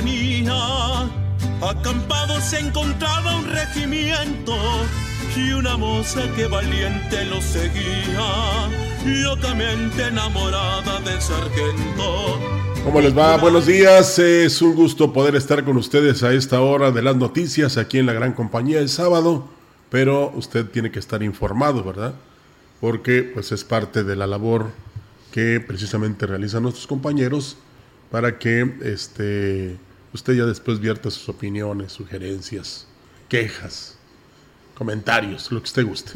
Serranía, acampado se encontraba un regimiento y una moza que valiente lo seguía, locamente enamorada del sargento. ¿Cómo les va? Buenos días, es un gusto poder estar con ustedes a esta hora de las noticias aquí en la gran compañía el sábado, pero usted tiene que estar informado, ¿verdad? Porque pues es parte de la labor que precisamente realizan nuestros compañeros para que este, usted ya después vierta sus opiniones, sugerencias, quejas, comentarios, lo que usted guste.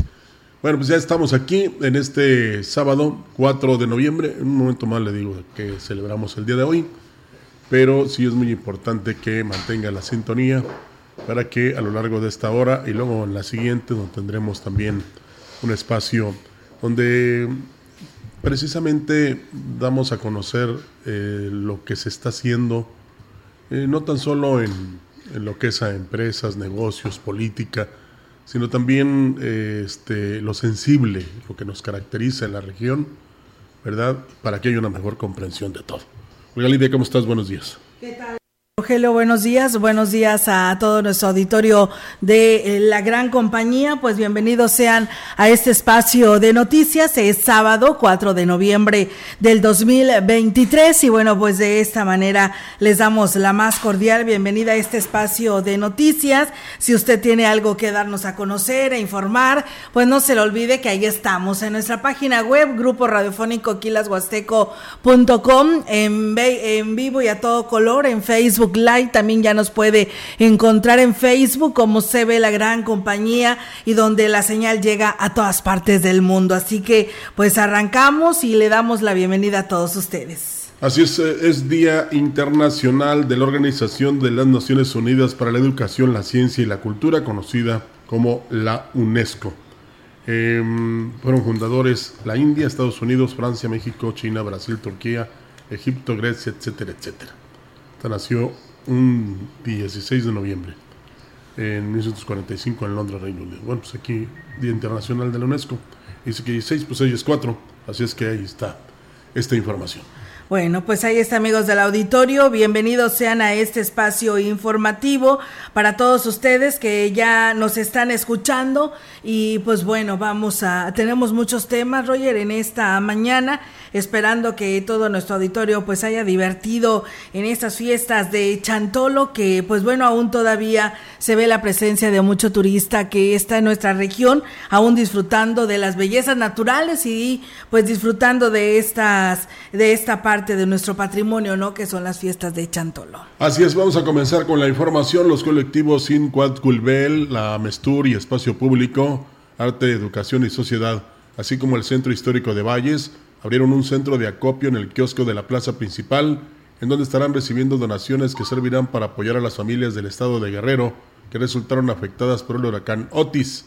Bueno, pues ya estamos aquí en este sábado 4 de noviembre. En un momento más le digo que celebramos el día de hoy, pero sí es muy importante que mantenga la sintonía para que a lo largo de esta hora y luego en la siguiente, donde tendremos también un espacio donde precisamente damos a conocer eh, lo que se está haciendo, eh, no tan solo en, lo que es a empresas, negocios, política, sino también eh, este, lo sensible, lo que nos caracteriza en la región, ¿verdad? Para que haya una mejor comprensión de todo. Oiga, Lidia, ¿cómo estás? Buenos días. ¿Qué tal? Rogelio, buenos días, buenos días a todo nuestro auditorio de eh, la gran compañía, pues bienvenidos sean a este espacio de noticias, es sábado 4 de noviembre del 2023 y bueno, pues de esta manera les damos la más cordial bienvenida a este espacio de noticias, si usted tiene algo que darnos a conocer e informar, pues no se le olvide que ahí estamos en nuestra página web, grupo radiofónico quilashuasteco.com, en, en vivo y a todo color, en Facebook, También ya nos puede encontrar en Facebook como se ve la gran compañía y donde la señal llega a todas partes del mundo. Así que pues arrancamos y le damos la bienvenida a todos ustedes. Así es, eh, es Día Internacional de la Organización de las Naciones Unidas para la Educación, la Ciencia y la Cultura, conocida como la UNESCO. Em, fueron fundadores la India, Estados Unidos, Francia, México, China, Brasil, Turquía, Egipto, Grecia, etcétera, etcétera nació un 16 de noviembre en 1945 en Londres, Reino Unido. Bueno, pues aquí, Día Internacional de la UNESCO. Dice que 16, pues ella es 4. Así es que ahí está esta información. Bueno, pues ahí está amigos del auditorio, bienvenidos sean a este espacio informativo para todos ustedes que ya nos están escuchando. Y pues bueno, vamos a, tenemos muchos temas, Roger, en esta mañana esperando que todo nuestro auditorio pues haya divertido en estas fiestas de Chantolo, que pues bueno, aún todavía se ve la presencia de mucho turista que está en nuestra región, aún disfrutando de las bellezas naturales y pues disfrutando de estas, de esta parte de nuestro patrimonio, ¿no? Que son las fiestas de Chantolo. Así es, vamos a comenzar con la información. Los colectivos Sin Culbel, la Mestur y Espacio Público, Arte, Educación y Sociedad, así como el Centro Histórico de Valles, abrieron un centro de acopio en el kiosco de la plaza principal, en donde estarán recibiendo donaciones que servirán para apoyar a las familias del estado de Guerrero que resultaron afectadas por el huracán Otis.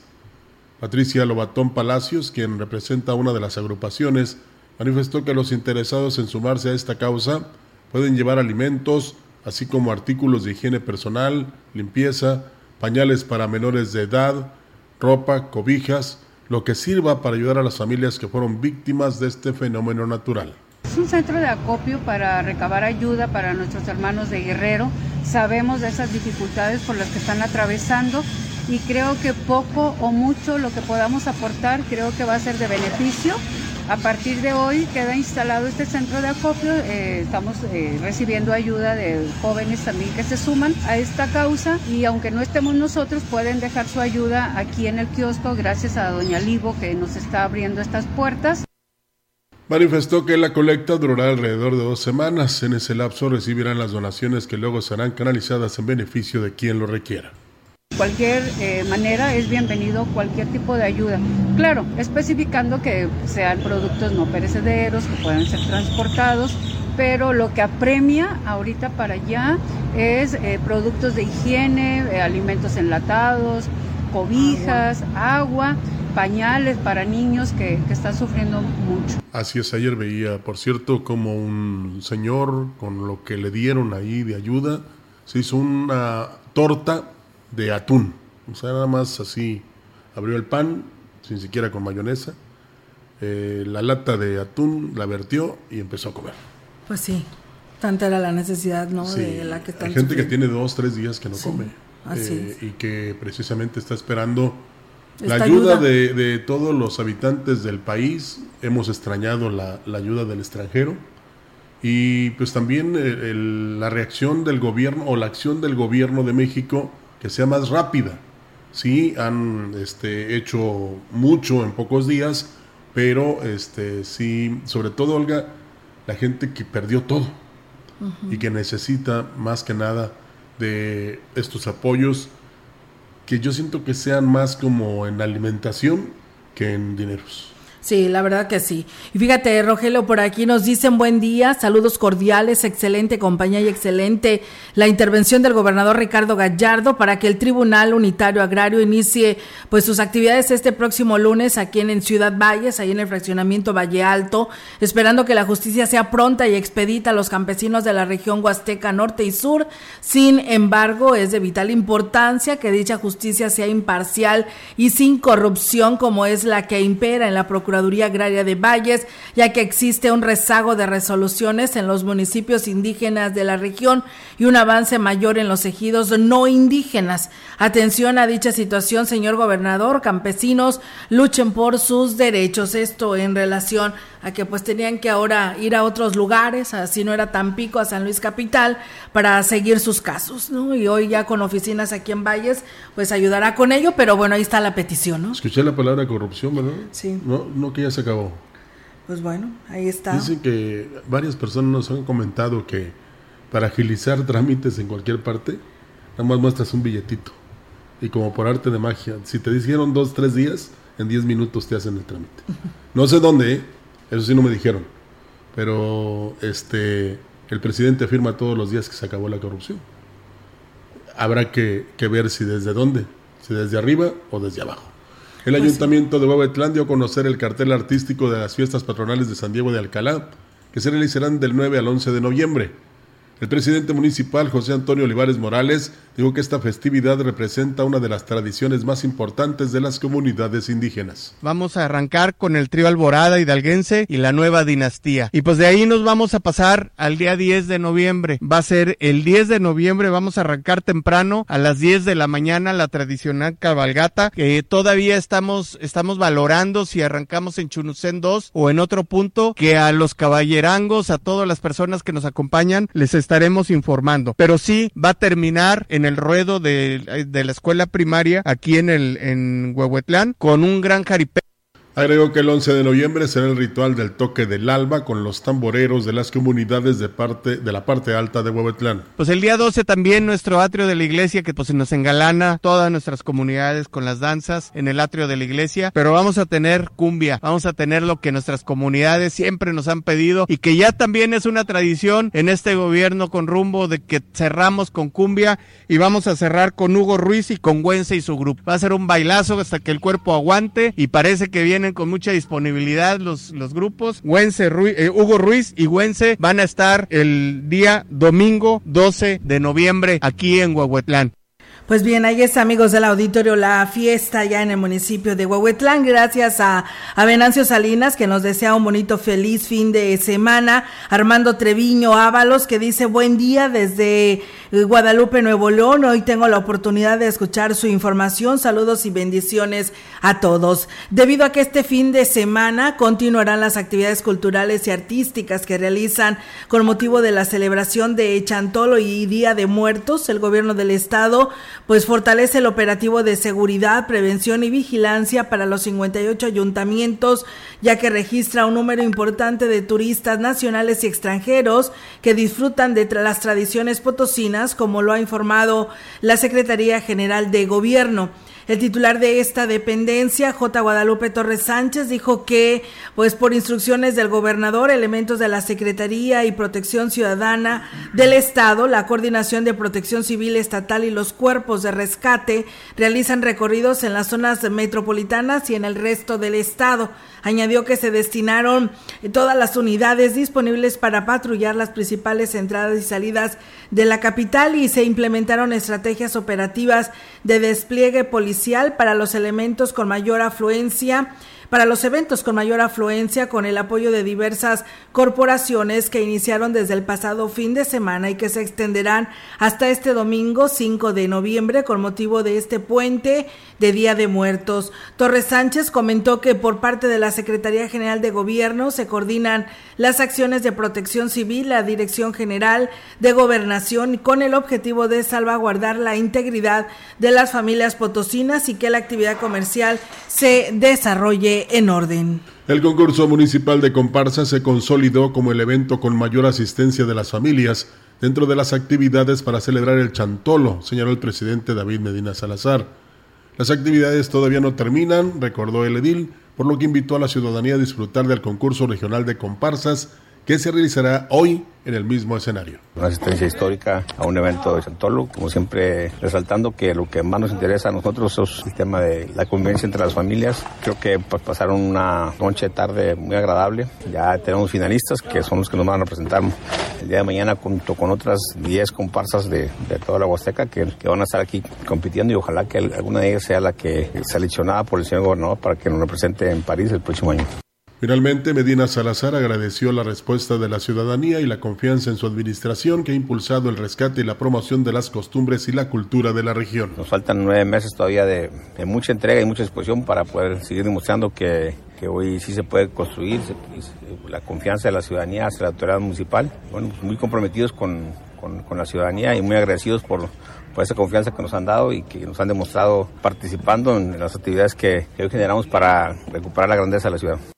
Patricia Lobatón Palacios, quien representa una de las agrupaciones, manifestó que los interesados en sumarse a esta causa pueden llevar alimentos, así como artículos de higiene personal, limpieza, pañales para menores de edad, ropa, cobijas, lo que sirva para ayudar a las familias que fueron víctimas de este fenómeno natural. Es un centro de acopio para recabar ayuda para nuestros hermanos de Guerrero. Sabemos de esas dificultades por las que están atravesando y creo que poco o mucho lo que podamos aportar creo que va a ser de beneficio A partir de hoy queda instalado este centro de acopio. Eh, estamos eh, recibiendo ayuda de jóvenes también que se suman a esta causa y aunque no estemos nosotros, pueden dejar su ayuda aquí en el kiosco gracias a doña Livo que nos está abriendo estas puertas. Manifestó que la colecta durará alrededor de dos semanas. En ese lapso recibirán las donaciones que luego serán canalizadas en beneficio de quien lo requiera cualquier eh, manera es bienvenido cualquier tipo de ayuda. Claro, especificando que sean productos no perecederos, que puedan ser transportados, pero lo que apremia ahorita para allá es eh, productos de higiene, eh, alimentos enlatados, cobijas, agua. pañales para niños que, que están sufriendo mucho. Así es, ayer veía, por cierto, como un señor con lo que le dieron ahí de ayuda, se hizo una torta de atún. O sea, nada más así abrió el pan, sin siquiera con mayonesa, eh, la lata de atún la vertió y empezó a comer. Pues sí, tanta era la necesidad, ¿no? de la que Hay gente que tiene dos, tres días que no come. Eh, y que precisamente está esperando la ayuda, De, todos los habitantes del país. Hemos extrañado la, ayuda del extranjero. Y pues también eh, la reacción del gobierno o la acción del gobierno de México que sea más rápida. Sí, han este, hecho mucho en pocos días, pero este, sí, sobre todo, Olga, la gente que perdió todo y que necesita más que nada de estos apoyos que yo siento que sean más como en alimentación que en dineros. Sí, la verdad que sí. Y fíjate, Rogelio, por aquí nos dicen buen día, saludos cordiales, excelente compañía y excelente la intervención del gobernador Ricardo Gallardo para que el Tribunal Unitario Agrario inicie pues sus actividades este próximo lunes aquí en, Ciudad Valles, ahí en el fraccionamiento Valle Alto, esperando que la justicia sea pronta y expedita a los campesinos de la región Huasteca Norte y Sur. Sin embargo, es de vital importancia que dicha justicia sea imparcial y sin corrupción como es la que impera en la Procuraduría Agraria de Valles, ya que existe un rezago de resoluciones en los municipios indígenas de la región y un avance mayor en los ejidos no indígenas. Atención a dicha situación, señor gobernador, campesinos luchen por sus derechos. Esto en relación a que pues tenían que ahora ir a otros lugares, así no era Tampico, a San Luis Capital, para seguir sus casos, ¿no? Y hoy ya con oficinas aquí en Valles, pues ayudará con ello, pero bueno, ahí está la petición, ¿no? Escuché la palabra corrupción, ¿verdad? Sí. No, no que ya se acabó. Pues bueno, ahí está. Dicen que varias personas nos han comentado que para agilizar trámites en cualquier parte, nada más muestras un billetito. Y como por arte de magia, si te dijeron dos, tres días, en diez minutos te hacen el trámite. No sé dónde, ¿eh? Eso sí no me dijeron. Pero este el presidente afirma todos los días que se acabó la corrupción. Habrá que, ver si desde dónde, si desde arriba o desde abajo. El pues Ayuntamiento de Huehuetlán dio a conocer el cartel artístico de las fiestas patronales de San Diego de Alcalá, que se realizarán del 9 al 11 de noviembre. El presidente municipal José Antonio Olivares Morales dijo que esta festividad representa una de las tradiciones más importantes de las comunidades indígenas. Vamos a arrancar con el trío Alborada hidalguense y la nueva dinastía. Y pues de ahí nos vamos a pasar al día 10 de noviembre. Va a ser el 10 de noviembre, vamos a arrancar temprano a las 10 de la mañana la tradicional cabalgata, que todavía estamos, estamos valorando si arrancamos en Chunucén 2 o en otro punto, que a los caballerangos, a todas las personas que nos acompañan, les estaremos informando. Pero sí va a terminar en el ruedo de, la escuela primaria aquí en el en Huehuetlán con un gran jaripeo Agregó que el 11 de noviembre será el ritual del toque del alba con los tamboreros de las comunidades de parte de la parte alta de Huehuetlán. Pues el día 12 también nuestro atrio de la iglesia que pues nos engalana todas nuestras comunidades con las danzas en el atrio de la iglesia, pero vamos a tener cumbia, vamos a tener lo que nuestras comunidades siempre nos han pedido y que ya también es una tradición en este gobierno con rumbo de que cerramos con cumbia y vamos a cerrar con Hugo Ruiz y con Güense y su grupo. Va a ser un bailazo hasta que el cuerpo aguante y parece que viene con mucha disponibilidad los, los grupos. Eh, Hugo Ruiz y Güense van a estar el día domingo 12 de noviembre aquí en Huehuetlán. Pues bien, ahí está, amigos del auditorio, la fiesta ya en el municipio de Huehuetlán. Gracias a, a Venancio Salinas, que nos desea un bonito, feliz fin de semana. Armando Treviño Ábalos, que dice buen día desde eh, Guadalupe, Nuevo León. Hoy tengo la oportunidad de escuchar su información. Saludos y bendiciones a todos. Debido a que este fin de semana continuarán las actividades culturales y artísticas que realizan con motivo de la celebración de Chantolo y Día de Muertos, el gobierno del estado pues fortalece el operativo de seguridad, prevención y vigilancia para los 58 ayuntamientos, ya que registra un número importante de turistas nacionales y extranjeros que disfrutan de las tradiciones potosinas, como lo ha informado la Secretaría General de Gobierno. El titular de esta dependencia, J. Guadalupe Torres Sánchez, dijo que, pues por instrucciones del gobernador, elementos de la Secretaría y Protección Ciudadana del Estado, la Coordinación de Protección Civil Estatal y los cuerpos de rescate realizan recorridos en las zonas metropolitanas y en el resto del Estado. Añadió que se destinaron todas las unidades disponibles para patrullar las principales entradas y salidas de la capital y se implementaron estrategias operativas de despliegue policial para los elementos con mayor afluencia para los eventos con mayor afluencia con el apoyo de diversas corporaciones que iniciaron desde el pasado fin de semana y que se extenderán hasta este domingo 5 de noviembre con motivo de este puente de Día de Muertos. Torres Sánchez comentó que por parte de la Secretaría General de Gobierno se coordinan las acciones de protección civil, la Dirección General de Gobernación con el objetivo de salvaguardar la integridad de las familias potosinas y que la actividad comercial se desarrolle en orden. El concurso municipal de comparsa se consolidó como el evento con mayor asistencia de las familias dentro de las actividades para celebrar el Chantolo, señaló el presidente David Medina Salazar. Las actividades todavía no terminan, recordó el edil, por lo que invitó a la ciudadanía a disfrutar del concurso regional de comparsas que se realizará hoy en el mismo escenario. Una asistencia histórica a un evento de Santolo, como siempre resaltando que lo que más nos interesa a nosotros es el tema de la convivencia entre las familias. Creo que pues, pasaron una noche tarde muy agradable. Ya tenemos finalistas que son los que nos van a representar el día de mañana junto con otras 10 comparsas de, toda la Huasteca que, van a estar aquí compitiendo y ojalá que alguna de ellas sea la que seleccionada por el señor gobernador para que nos represente en París el próximo año. Finalmente, Medina Salazar agradeció la respuesta de la ciudadanía y la confianza en su administración que ha impulsado el rescate y la promoción de las costumbres y la cultura de la región. Nos faltan nueve meses todavía de, mucha entrega y mucha disposición para poder seguir demostrando que, hoy sí se puede construir la confianza de la ciudadanía hacia la autoridad municipal. Bueno, pues muy comprometidos con, la ciudadanía y muy agradecidos por, por esa confianza que nos han dado y que nos han demostrado participando en las actividades que hoy generamos para recuperar la grandeza de la ciudad.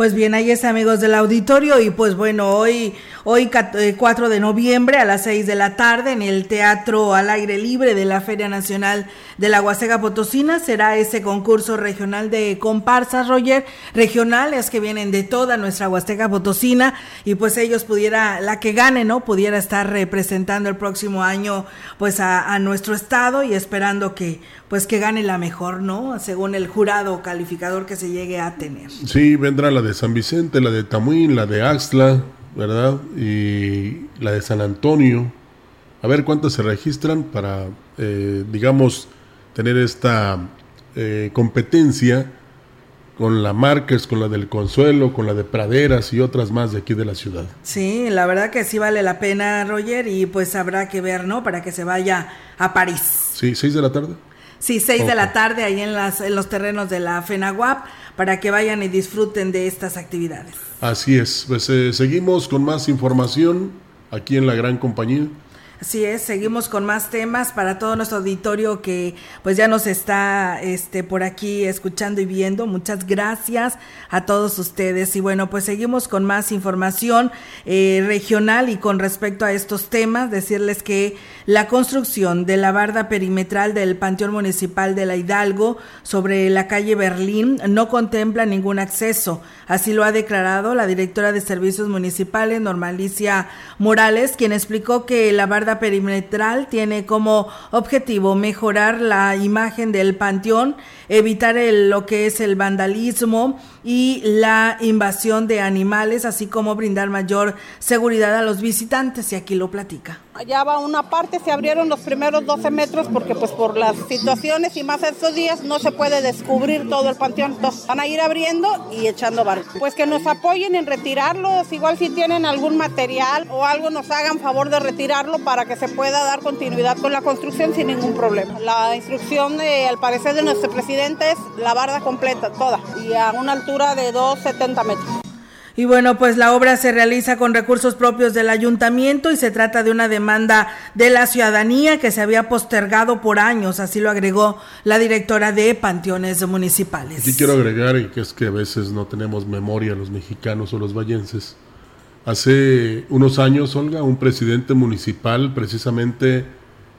Pues bien, ahí está amigos del auditorio y pues bueno, hoy hoy 4 eh, de noviembre a las 6 de la tarde en el Teatro al Aire Libre de la Feria Nacional de la Huasteca Potosina será ese concurso regional de comparsas, Roger, regionales que vienen de toda nuestra Huasteca Potosina y pues ellos pudiera, la que gane, ¿no? Pudiera estar representando el próximo año pues a, nuestro estado y esperando que pues que gane la mejor, ¿no? Según el jurado calificador que se llegue a tener. Sí, vendrá la de San Vicente, la de Tamuín, la de Axtla, ¿verdad? Y la de San Antonio. A ver cuántas se registran para, eh, digamos, tener esta eh, competencia con la Márquez, con la del Consuelo, con la de Praderas y otras más de aquí de la ciudad. Sí, la verdad que sí vale la pena, Roger, y pues habrá que ver, ¿no? Para que se vaya a París. Sí, seis de la tarde. Sí, seis de la tarde ahí en, las, en los terrenos de la FENAGUAP para que vayan y disfruten de estas actividades. Así es, pues eh, seguimos con más información aquí en la gran compañía. Así es, seguimos con más temas para todo nuestro auditorio que pues ya nos está este por aquí escuchando y viendo. Muchas gracias a todos ustedes. Y bueno, pues seguimos con más información eh, regional y con respecto a estos temas, decirles que la construcción de la barda perimetral del Panteón Municipal de la Hidalgo sobre la calle Berlín no contempla ningún acceso. Así lo ha declarado la directora de Servicios Municipales, Normalicia Morales, quien explicó que la barda perimetral tiene como objetivo mejorar la imagen del panteón evitar lo que es el vandalismo y la invasión de animales, así como brindar mayor seguridad a los visitantes, y aquí lo platica. Ya va una parte, se abrieron los primeros 12 metros porque pues por las situaciones y más estos días no se puede descubrir todo el panteón. Entonces, van a ir abriendo y echando barro. Pues que nos apoyen en retirarlos, igual si tienen algún material o algo nos hagan favor de retirarlo para que se pueda dar continuidad con la construcción sin ningún problema. La instrucción al parecer de nuestro presidente la barda completa, toda, y a una altura de 2,70 metros. Y bueno, pues la obra se realiza con recursos propios del ayuntamiento y se trata de una demanda de la ciudadanía que se había postergado por años, así lo agregó la directora de Panteones Municipales. Y quiero agregar que es que a veces no tenemos memoria los mexicanos o los vallenses. Hace unos años, Olga, un presidente municipal precisamente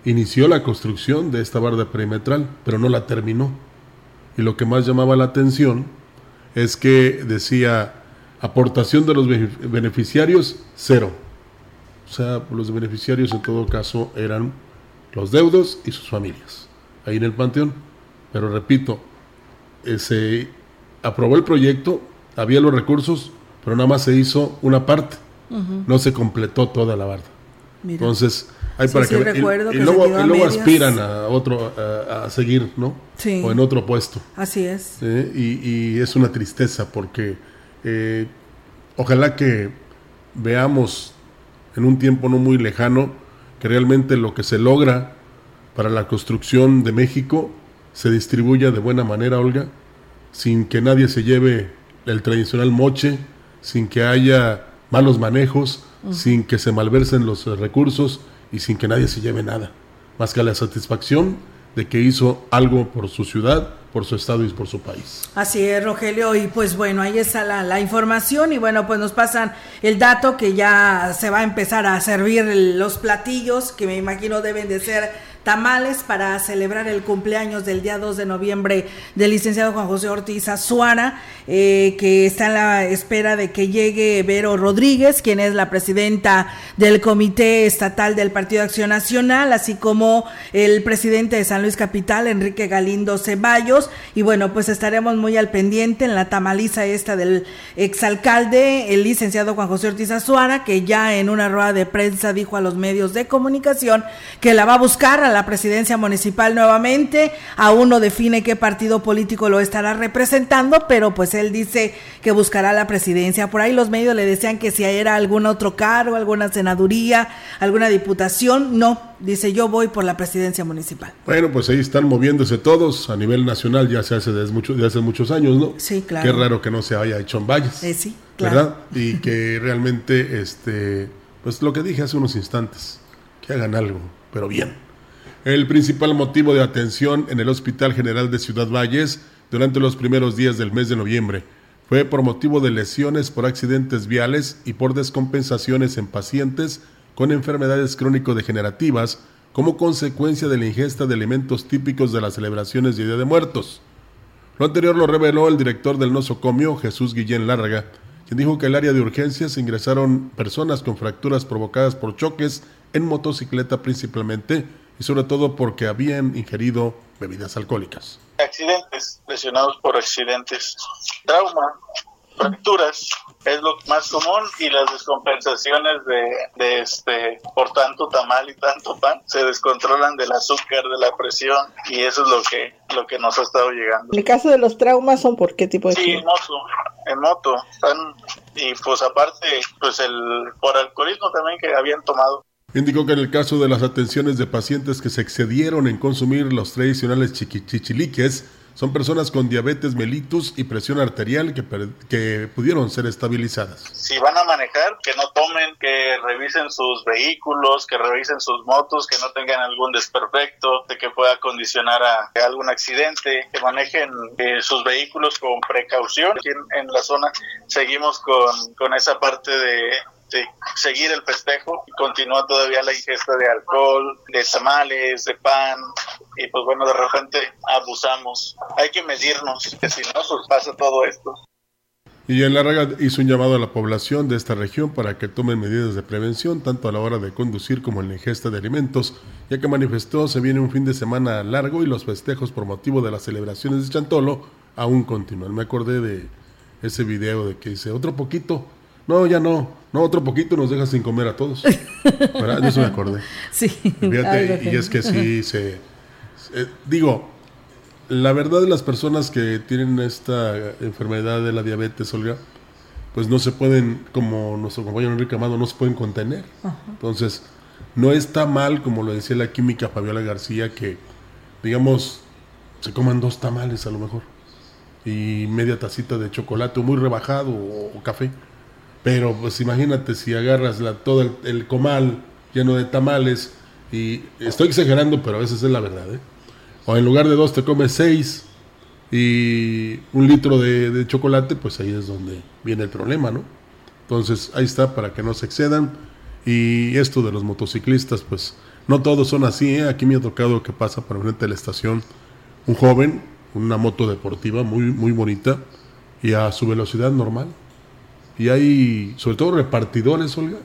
inició la construcción de esta barda perimetral, pero no la terminó. Y lo que más llamaba la atención es que decía aportación de los beneficiarios, cero. O sea, los beneficiarios en todo caso eran los deudos y sus familias, ahí en el Panteón. Pero repito, eh, se aprobó el proyecto, había los recursos, pero nada más se hizo una parte, no se completó toda la barda. Entonces, hay para que, y, luego, aspiran a otro a, seguir, ¿no? Sí. O en otro puesto. Así es. y, es una tristeza porque eh, ojalá que veamos en un tiempo no muy lejano que realmente lo que se logra para la construcción de México se distribuya de buena manera, Olga, sin que nadie se lleve el tradicional moche, sin que haya malos manejos, sin que se malversen los recursos y sin que nadie se lleve nada, más que la satisfacción de que hizo algo por su ciudad, por su estado y por su país. Así es, Rogelio, y pues bueno, ahí está la, la, información y bueno, pues nos pasan el dato que ya se va a empezar a servir los platillos, que me imagino deben de ser tamales para celebrar el cumpleaños del día 2 de noviembre del licenciado Juan José Ortiz Azuara, eh, que está en la espera de que llegue Vero Rodríguez, quien es la presidenta del Comité Estatal del Partido de Acción Nacional, así como el presidente de San Luis Capital, Enrique Galindo Ceballos. Y bueno, pues estaremos muy al pendiente en la tamaliza esta del exalcalde, el licenciado Juan José Ortiz Azuara, que ya en una rueda de prensa dijo a los medios de comunicación que la va a buscar a la presidencia municipal nuevamente. Aún no define qué partido político lo estará representando, pero pues él dice que buscará la presidencia. Por ahí los medios le decían que si era algún otro cargo, alguna senaduría, alguna diputación. No, dice yo voy por la presidencia municipal. Bueno, pues ahí están moviéndose todos a nivel nacional, ya se hace desde, mucho, hace muchos años, ¿no? Sí, claro. Qué raro que no se haya hecho en Valles. Eh, sí, claro. ¿Verdad? Y que realmente, este, pues lo que dije hace unos instantes, que hagan algo, pero bien. El principal motivo de atención en el Hospital General de Ciudad Valles durante los primeros días del mes de noviembre fue por motivo de lesiones por accidentes viales y por descompensaciones en pacientes con enfermedades crónico-degenerativas como consecuencia de la ingesta de alimentos típicos de las celebraciones de Día de Muertos. Lo anterior lo reveló el director del nosocomio, Jesús Guillén Lárraga, quien dijo que el área de urgencias ingresaron personas con fracturas provocadas por choques en motocicleta principalmente y sobre todo porque habían ingerido bebidas alcohólicas. Accidentes, lesionados por accidentes, trauma, fracturas es lo más común y las descompensaciones de, este por tanto tamal y tanto pan se descontrolan del azúcar de la presión y eso es lo que lo que nos ha estado llegando en el caso de los traumas son por qué tipo de sí en moto en moto y pues aparte pues el por alcoholismo también que habían tomado Indicó que en el caso de las atenciones de pacientes que se excedieron en consumir los tradicionales chichichiliques, son personas con diabetes mellitus y presión arterial que, que pudieron ser estabilizadas. Si van a manejar, que no tomen, que revisen sus vehículos, que revisen sus motos, que no tengan algún desperfecto, de que pueda condicionar a, algún accidente, que manejen eh, sus vehículos con precaución. Aquí en, en la zona seguimos con, con esa parte de seguir el festejo y continúa todavía la ingesta de alcohol, de tamales, de pan y pues bueno, de repente abusamos. Hay que medirnos, que si no, pues pasa todo esto. Y en Larraga hizo un llamado a la población de esta región para que tomen medidas de prevención, tanto a la hora de conducir como en la ingesta de alimentos, ya que manifestó se viene un fin de semana largo y los festejos por motivo de las celebraciones de Chantolo aún continúan. Me acordé de ese video de que dice, otro poquito, no, ya no, no, otro poquito nos deja sin comer a todos. ¿Verdad? Eso me acordé. Sí. Fíjate, y es que sí se... digo, la verdad las personas que tienen esta enfermedad de la diabetes, Olga, pues no se pueden, como nuestro compañero Enrique Amado, no se pueden contener. Entonces, no está mal, como lo decía la química Fabiola García, que, digamos, se coman dos tamales a lo mejor y media tacita de chocolate muy rebajado o, café. Pero pues imagínate si agarras la, todo el, comal lleno de tamales y estoy exagerando, pero a veces es la verdad, ¿eh? o en lugar de dos te comes seis y un litro de, chocolate, pues ahí es donde viene el problema, ¿no? Entonces ahí está para que no se excedan. Y esto de los motociclistas, pues no todos son así. ¿eh? Aquí me ha tocado que pasa por frente de la estación un joven, una moto deportiva muy, muy bonita y a su velocidad normal. Y hay, sobre todo repartidores, Olga,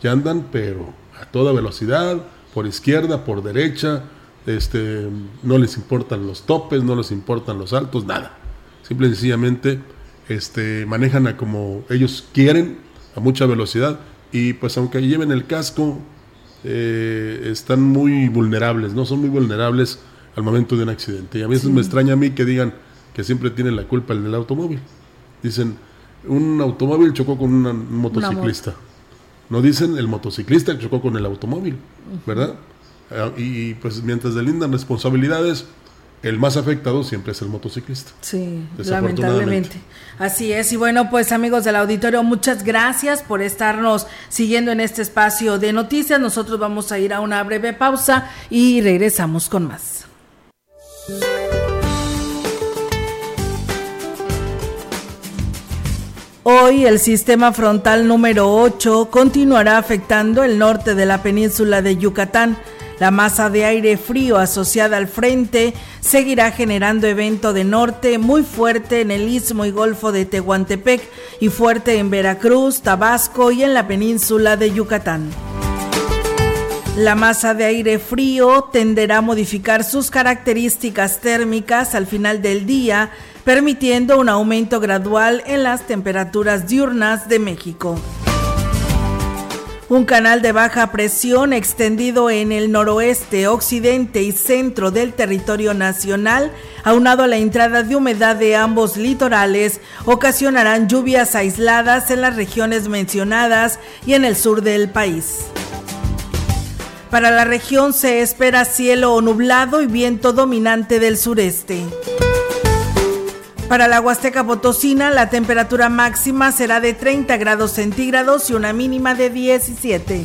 que andan, pero a toda velocidad, por izquierda, por derecha, este, no les importan los topes, no les importan los altos, nada. Simple y sencillamente este, manejan a como ellos quieren, a mucha velocidad, y pues aunque lleven el casco, eh, están muy vulnerables, ¿no? Son muy vulnerables al momento de un accidente. Y a veces me extraña a mí que digan que siempre tiene la culpa el del automóvil. Dicen, un automóvil chocó con un motociclista. No dicen el motociclista chocó con el automóvil, ¿verdad? Eh, y pues mientras delindan responsabilidades, el más afectado siempre es el motociclista. Sí, lamentablemente. Así es. Y bueno, pues amigos del auditorio, muchas gracias por estarnos siguiendo en este espacio de noticias. Nosotros vamos a ir a una breve pausa y regresamos con más. Hoy el sistema frontal número 8 continuará afectando el norte de la península de Yucatán la masa de aire frío asociada al frente seguirá generando evento de norte muy fuerte en el istmo y golfo de Tehuantepec y fuerte en Veracruz, Tabasco y en la península de Yucatán. La masa de aire frío tenderá a modificar sus características térmicas al final del día, permitiendo un aumento gradual en las temperaturas diurnas de México. Un canal de baja presión extendido en el noroeste, occidente y centro del territorio nacional, aunado a la entrada de humedad de ambos litorales, ocasionarán lluvias aisladas en las regiones mencionadas y en el sur del país. Para la región se espera cielo nublado y viento dominante del sureste. Para la Huasteca Potosina, la temperatura máxima será de 30 grados centígrados y una mínima de 17.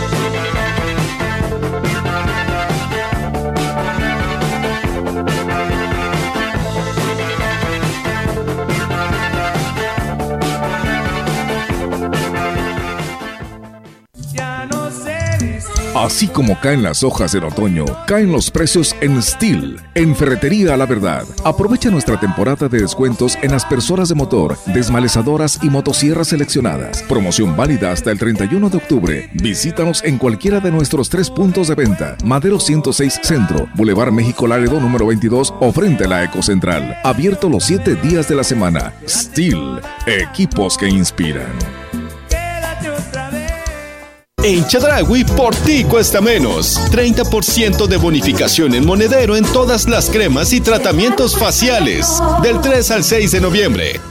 Así como caen las hojas del otoño, caen los precios en Steel, en Ferretería la Verdad. Aprovecha nuestra temporada de descuentos en aspersoras de motor, desmalezadoras y motosierras seleccionadas. Promoción válida hasta el 31 de octubre. Visítanos en cualquiera de nuestros tres puntos de venta. Madero 106 Centro, Boulevard México Laredo número 22 o frente a la Ecocentral. Abierto los 7 días de la semana. Steel, equipos que inspiran. En Chadragui por ti cuesta menos. 30% de bonificación en monedero en todas las cremas y tratamientos faciales. Del 3 al 6 de noviembre.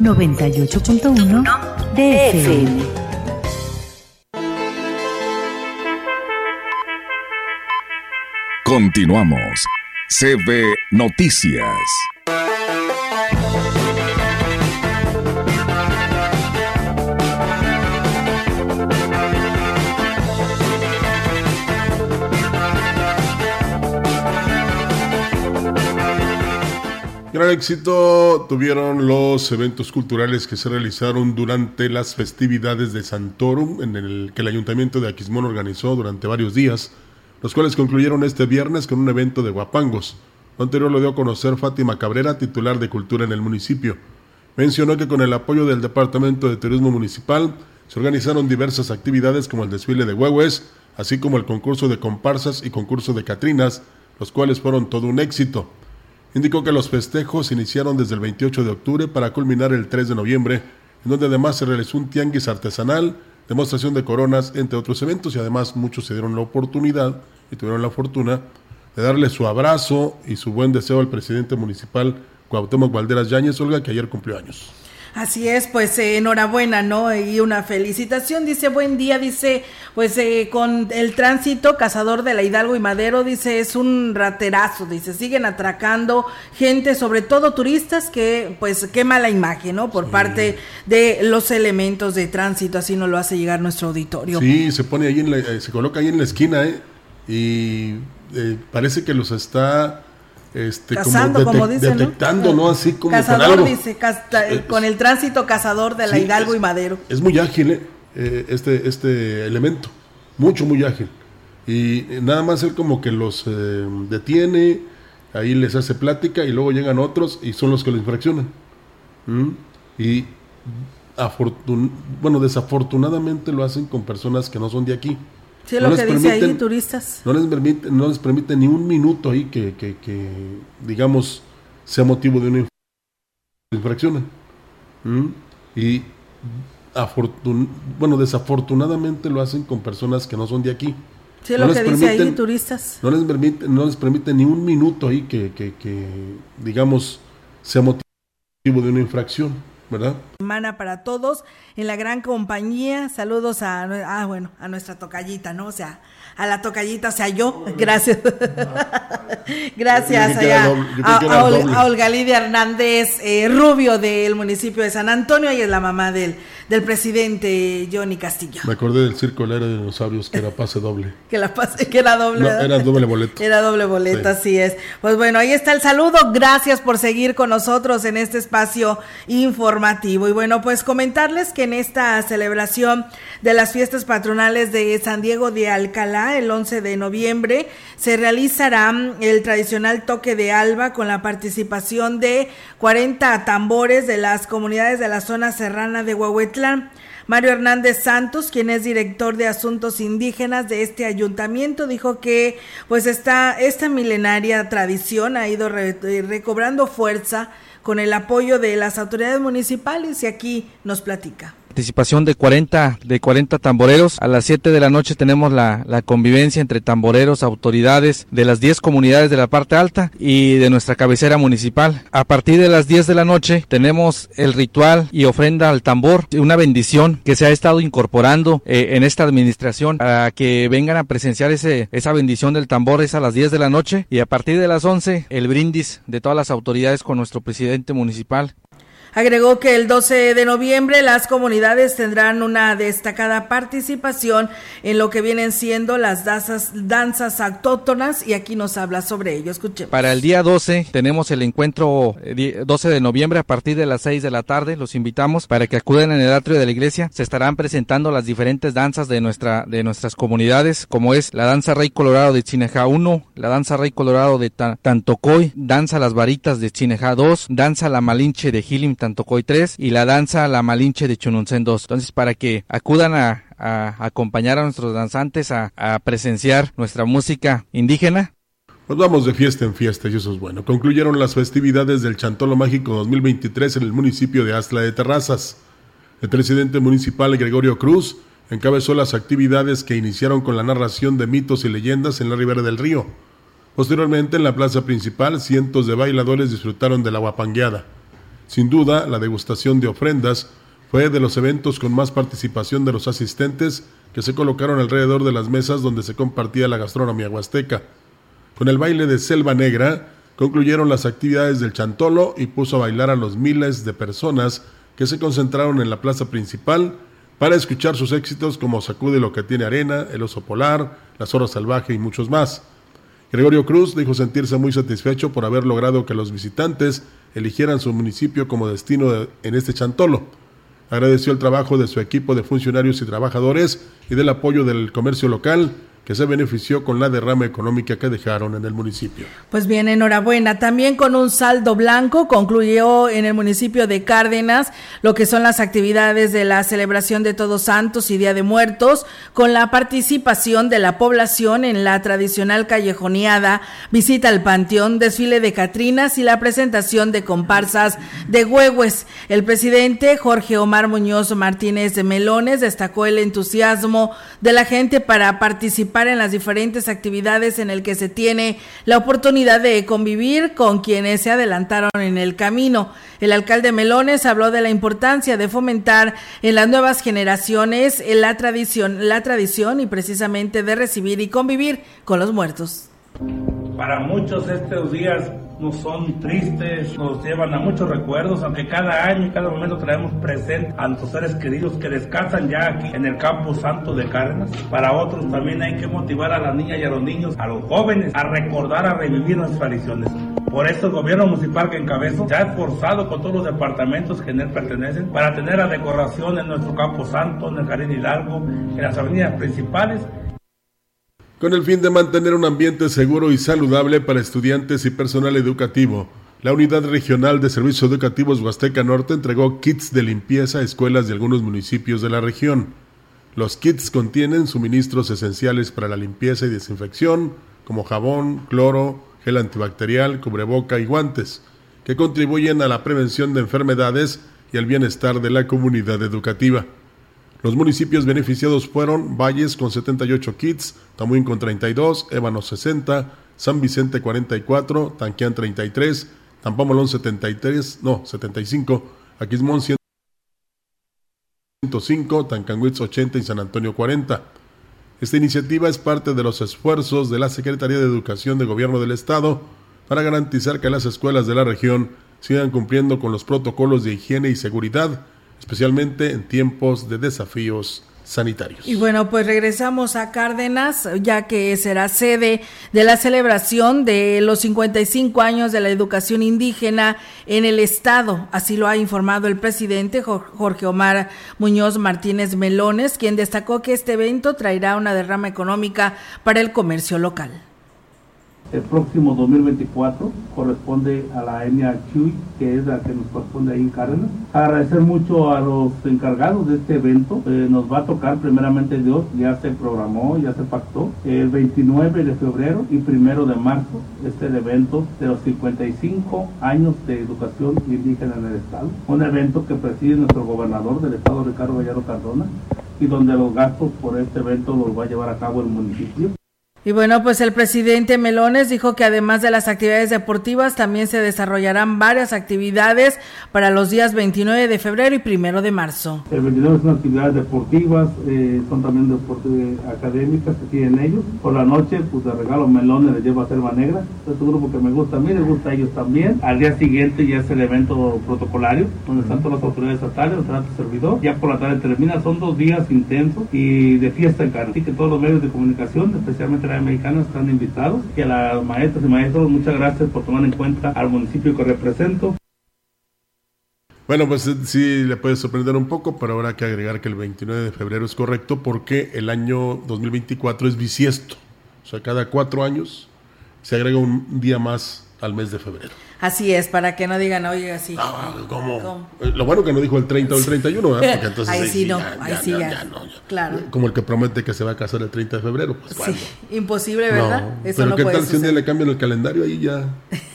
98.1 DFM. Continuamos. CB Noticias. Gran éxito tuvieron los eventos culturales que se realizaron durante las festividades de Santorum, en el que el Ayuntamiento de Aquismón organizó durante varios días, los cuales concluyeron este viernes con un evento de guapangos. Lo anterior lo dio a conocer Fátima Cabrera, titular de Cultura en el municipio. Mencionó que con el apoyo del Departamento de Turismo Municipal se organizaron diversas actividades como el desfile de huehues, así como el concurso de comparsas y concurso de catrinas, los cuales fueron todo un éxito. Indicó que los festejos iniciaron desde el 28 de octubre para culminar el 3 de noviembre, en donde además se realizó un tianguis artesanal, demostración de coronas, entre otros eventos, y además muchos se dieron la oportunidad y tuvieron la fortuna de darle su abrazo y su buen deseo al presidente municipal Cuauhtémoc Valderas Yáñez, Olga, que ayer cumplió años. Así es, pues eh, enhorabuena, ¿no? Y una felicitación, dice, buen día, dice, pues eh, con el tránsito, cazador de la Hidalgo y Madero, dice, es un raterazo, dice, siguen atracando gente, sobre todo turistas, que pues qué mala imagen, ¿no? Por parte de los elementos de tránsito, así nos lo hace llegar nuestro auditorio. Sí, se pone ahí, en la, eh, se coloca ahí en la esquina, ¿eh? Y eh, parece que los está este, Cazando, como, detec- dicen, detectando, ¿no? Así como con Cazador, algo. dice, eh, con el tránsito cazador de la Sí, Hidalgo es- y Madero. Es muy ágil ¿eh? Eh, este, este elemento, mucho, muy ágil. Y eh, nada más él como que los eh, detiene, ahí les hace plática y luego llegan otros y son los que lo infraccionan. ¿Mm? Y bueno, desafortunadamente lo hacen con personas que no son de aquí. Sí, No lo les que dice ahí, permiten- turistas. No les permite, no les permite ni un minuto ahí que, que, que, digamos, sea motivo de una inf- infracción. ¿Mm? Y afortun bueno, desafortunadamente lo hacen con personas que no son de aquí. Sí, No lo les que dice ahí, permiten- turistas. No les permite, no les permite ni un minuto ahí que, que, que, digamos, sea motivo de una infracción, ¿verdad? semana para todos en la gran compañía. Saludos a, ah, bueno, a nuestra tocallita, ¿no? O sea, a la tocallita, o sea, yo. Gracias. Gracias que era allá doble, a, a Ol- a Olga Lidia Hernández eh, Rubio del municipio de San Antonio. Ella es la mamá del, del presidente Johnny Castillo. Me acordé del circo de dinosaurios que era pase doble. Que la pase, que era doble. Era doble boleto. Era doble boleto, Sí. así es. Pues bueno, ahí está el saludo. Gracias por seguir con nosotros en este espacio informativo. Y bueno, pues comentarles que en esta celebración de las fiestas patronales de San Diego de Alcalá, el 11 de noviembre, se realizará el tradicional toque de alba con la participación de 40 tambores de las comunidades de la zona serrana de Mario Hernández Santos, quien es director de asuntos indígenas de este ayuntamiento, dijo que pues esta, esta milenaria tradición ha ido eh, recobrando fuerza con el apoyo de las autoridades municipales y aquí nos platica. Participación de 40 de 40 tamboreros. A las 7 de la noche tenemos la, la convivencia entre tamboreros, autoridades de las 10 comunidades de la parte alta y de nuestra cabecera municipal. A partir de las 10 de la noche tenemos el ritual y ofrenda al tambor, una bendición que se ha estado incorporando eh, en esta administración para que vengan a presenciar ese, esa bendición del tambor es a las 10 de la noche y a partir de las 11 el brindis de todas las autoridades con nuestro presidente municipal. Agregó que el 12 de noviembre las comunidades tendrán una destacada participación en lo que vienen siendo las danzas, danzas autóctonas y aquí nos habla sobre ello. Escuchemos. Para el día 12 tenemos el encuentro 12 eh, de noviembre a partir de las 6 de la tarde. Los invitamos para que acudan en el atrio de la iglesia. Se estarán presentando las diferentes danzas de, nuestra, de nuestras comunidades, como es la danza Rey Colorado de Chineja 1, la danza Rey Colorado de Tantocoy, danza Las Varitas de Chineja 2, danza La Malinche de Gilim Tantocoy 3 y la danza La Malinche de Chununcén 2. Entonces, para que acudan a, acompañar a nuestros danzantes a, presenciar nuestra música indígena. Nos vamos de fiesta en fiesta y eso es bueno. Concluyeron las festividades del Chantolo Mágico 2023 en el municipio de Astla de Terrazas. El presidente municipal Gregorio Cruz encabezó las actividades que iniciaron con la narración de mitos y leyendas en la ribera del río. Posteriormente, en la plaza principal, cientos de bailadores disfrutaron de la guapangueada. Sin duda, la degustación de ofrendas fue de los eventos con más participación de los asistentes que se colocaron alrededor de las mesas donde se compartía la gastronomía huasteca. Con el baile de Selva Negra, concluyeron las actividades del Chantolo y puso a bailar a los miles de personas que se concentraron en la plaza principal para escuchar sus éxitos como Sacude lo que tiene arena, El oso polar, La zorra salvaje y muchos más. Gregorio Cruz dijo sentirse muy satisfecho por haber logrado que los visitantes eligieran su municipio como destino en este chantolo. Agradeció el trabajo de su equipo de funcionarios y trabajadores y del apoyo del comercio local que se benefició con la derrama económica que dejaron en el municipio. Pues bien, enhorabuena. También con un saldo blanco concluyó en el municipio de Cárdenas lo que son las actividades de la celebración de Todos Santos y Día de Muertos, con la participación de la población en la tradicional callejoneada, visita al panteón, desfile de Catrinas y la presentación de comparsas de huehues. El presidente Jorge Omar Muñoz Martínez de Melones destacó el entusiasmo de la gente para participar en las diferentes actividades en el que se tiene la oportunidad de convivir con quienes se adelantaron en el camino. El alcalde Melones habló de la importancia de fomentar en las nuevas generaciones la tradición, la tradición y precisamente de recibir y convivir con los muertos. Para muchos estos días no son tristes, nos llevan a muchos recuerdos, aunque cada año y cada momento traemos presente a nuestros seres queridos que descansan ya aquí en el campo santo de Cárdenas. Para otros también hay que motivar a las niñas y a los niños, a los jóvenes, a recordar, a revivir nuestras tradiciones. Por eso el gobierno municipal que encabezo se ha esforzado con todos los departamentos que en él pertenecen para tener la decoración en nuestro campo santo, en el Jardín Hidalgo, en las avenidas principales con el fin de mantener un ambiente seguro y saludable para estudiantes y personal educativo. La Unidad Regional de Servicios Educativos Huasteca Norte entregó kits de limpieza a escuelas de algunos municipios de la región. Los kits contienen suministros esenciales para la limpieza y desinfección, como jabón, cloro, gel antibacterial, cubreboca y guantes, que contribuyen a la prevención de enfermedades y al bienestar de la comunidad educativa. Los municipios beneficiados fueron Valles con 78 kits, Tamuín con 32, Ébano 60, San Vicente 44, Tanquián 33, Tampamolón 73, no, 75, Aquismón 105, Tancanguitz 80 y San Antonio 40. Esta iniciativa es parte de los esfuerzos de la Secretaría de Educación de Gobierno del Estado para garantizar que las escuelas de la región sigan cumpliendo con los protocolos de higiene y seguridad especialmente en tiempos de desafíos sanitarios. Y bueno, pues regresamos a Cárdenas, ya que será sede de la celebración de los 55 años de la educación indígena en el Estado. Así lo ha informado el presidente Jorge Omar Muñoz Martínez Melones, quien destacó que este evento traerá una derrama económica para el comercio local el próximo 2024 corresponde a la etnia Chuy, que es la que nos corresponde ahí en Cárdenas. Agradecer mucho a los encargados de este evento. Eh, nos va a tocar primeramente Dios, ya se programó, ya se pactó. El 29 de febrero y 1 de marzo, este es el evento de los 55 años de educación indígena en el Estado. Un evento que preside nuestro gobernador del Estado, Ricardo Gallardo Cardona, y donde los gastos por este evento los va a llevar a cabo el municipio. Y bueno, pues el presidente Melones dijo que además de las actividades deportivas, también se desarrollarán varias actividades para los días 29 de febrero y primero de marzo. El 29 son actividades deportivas, eh, son también deportes académicas que tienen ellos. Por la noche, pues de regalo Melones les lleva a Selva Negra. Es un grupo que me gusta a mí, les gusta a ellos también. Al día siguiente ya es el evento protocolario, donde están todas las autoridades estatales, donde está el servidor. Ya por la tarde termina, son dos días intensos y de fiesta en cara. Así que todos los medios de comunicación, especialmente mexicanos están invitados y a las maestras y maestros muchas gracias por tomar en cuenta al municipio que represento. Bueno, pues sí le puede sorprender un poco, pero habrá que agregar que el 29 de febrero es correcto porque el año 2024 es bisiesto. O sea, cada cuatro años se agrega un día más al mes de febrero. Así es, para que no digan, oye, así. Ah, ¿cómo? Eh, lo bueno que no dijo el 30 o el 31, ¿eh? Porque entonces ahí, sí, no, ahí sí ya. Claro. Como el que promete que se va a casar el 30 de febrero, pues Sí, imposible, ¿verdad? No, Eso pero ¿qué tal si un día le cambian el calendario ahí ya?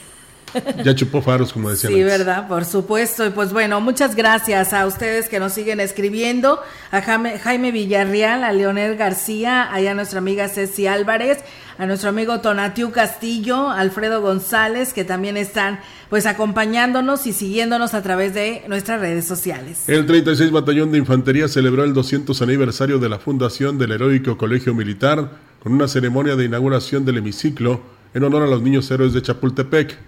Ya chupó faros, como decían. Sí, verdad, por supuesto. Y pues bueno, muchas gracias a ustedes que nos siguen escribiendo, a Jaime, Jaime Villarreal, a Leonel García, allá a nuestra amiga Ceci Álvarez, a nuestro amigo Tonatiu Castillo, Alfredo González, que también están pues acompañándonos y siguiéndonos a través de nuestras redes sociales. El 36 Batallón de Infantería celebró el 200 aniversario de la fundación del Heroico Colegio Militar con una ceremonia de inauguración del hemiciclo en honor a los niños héroes de Chapultepec.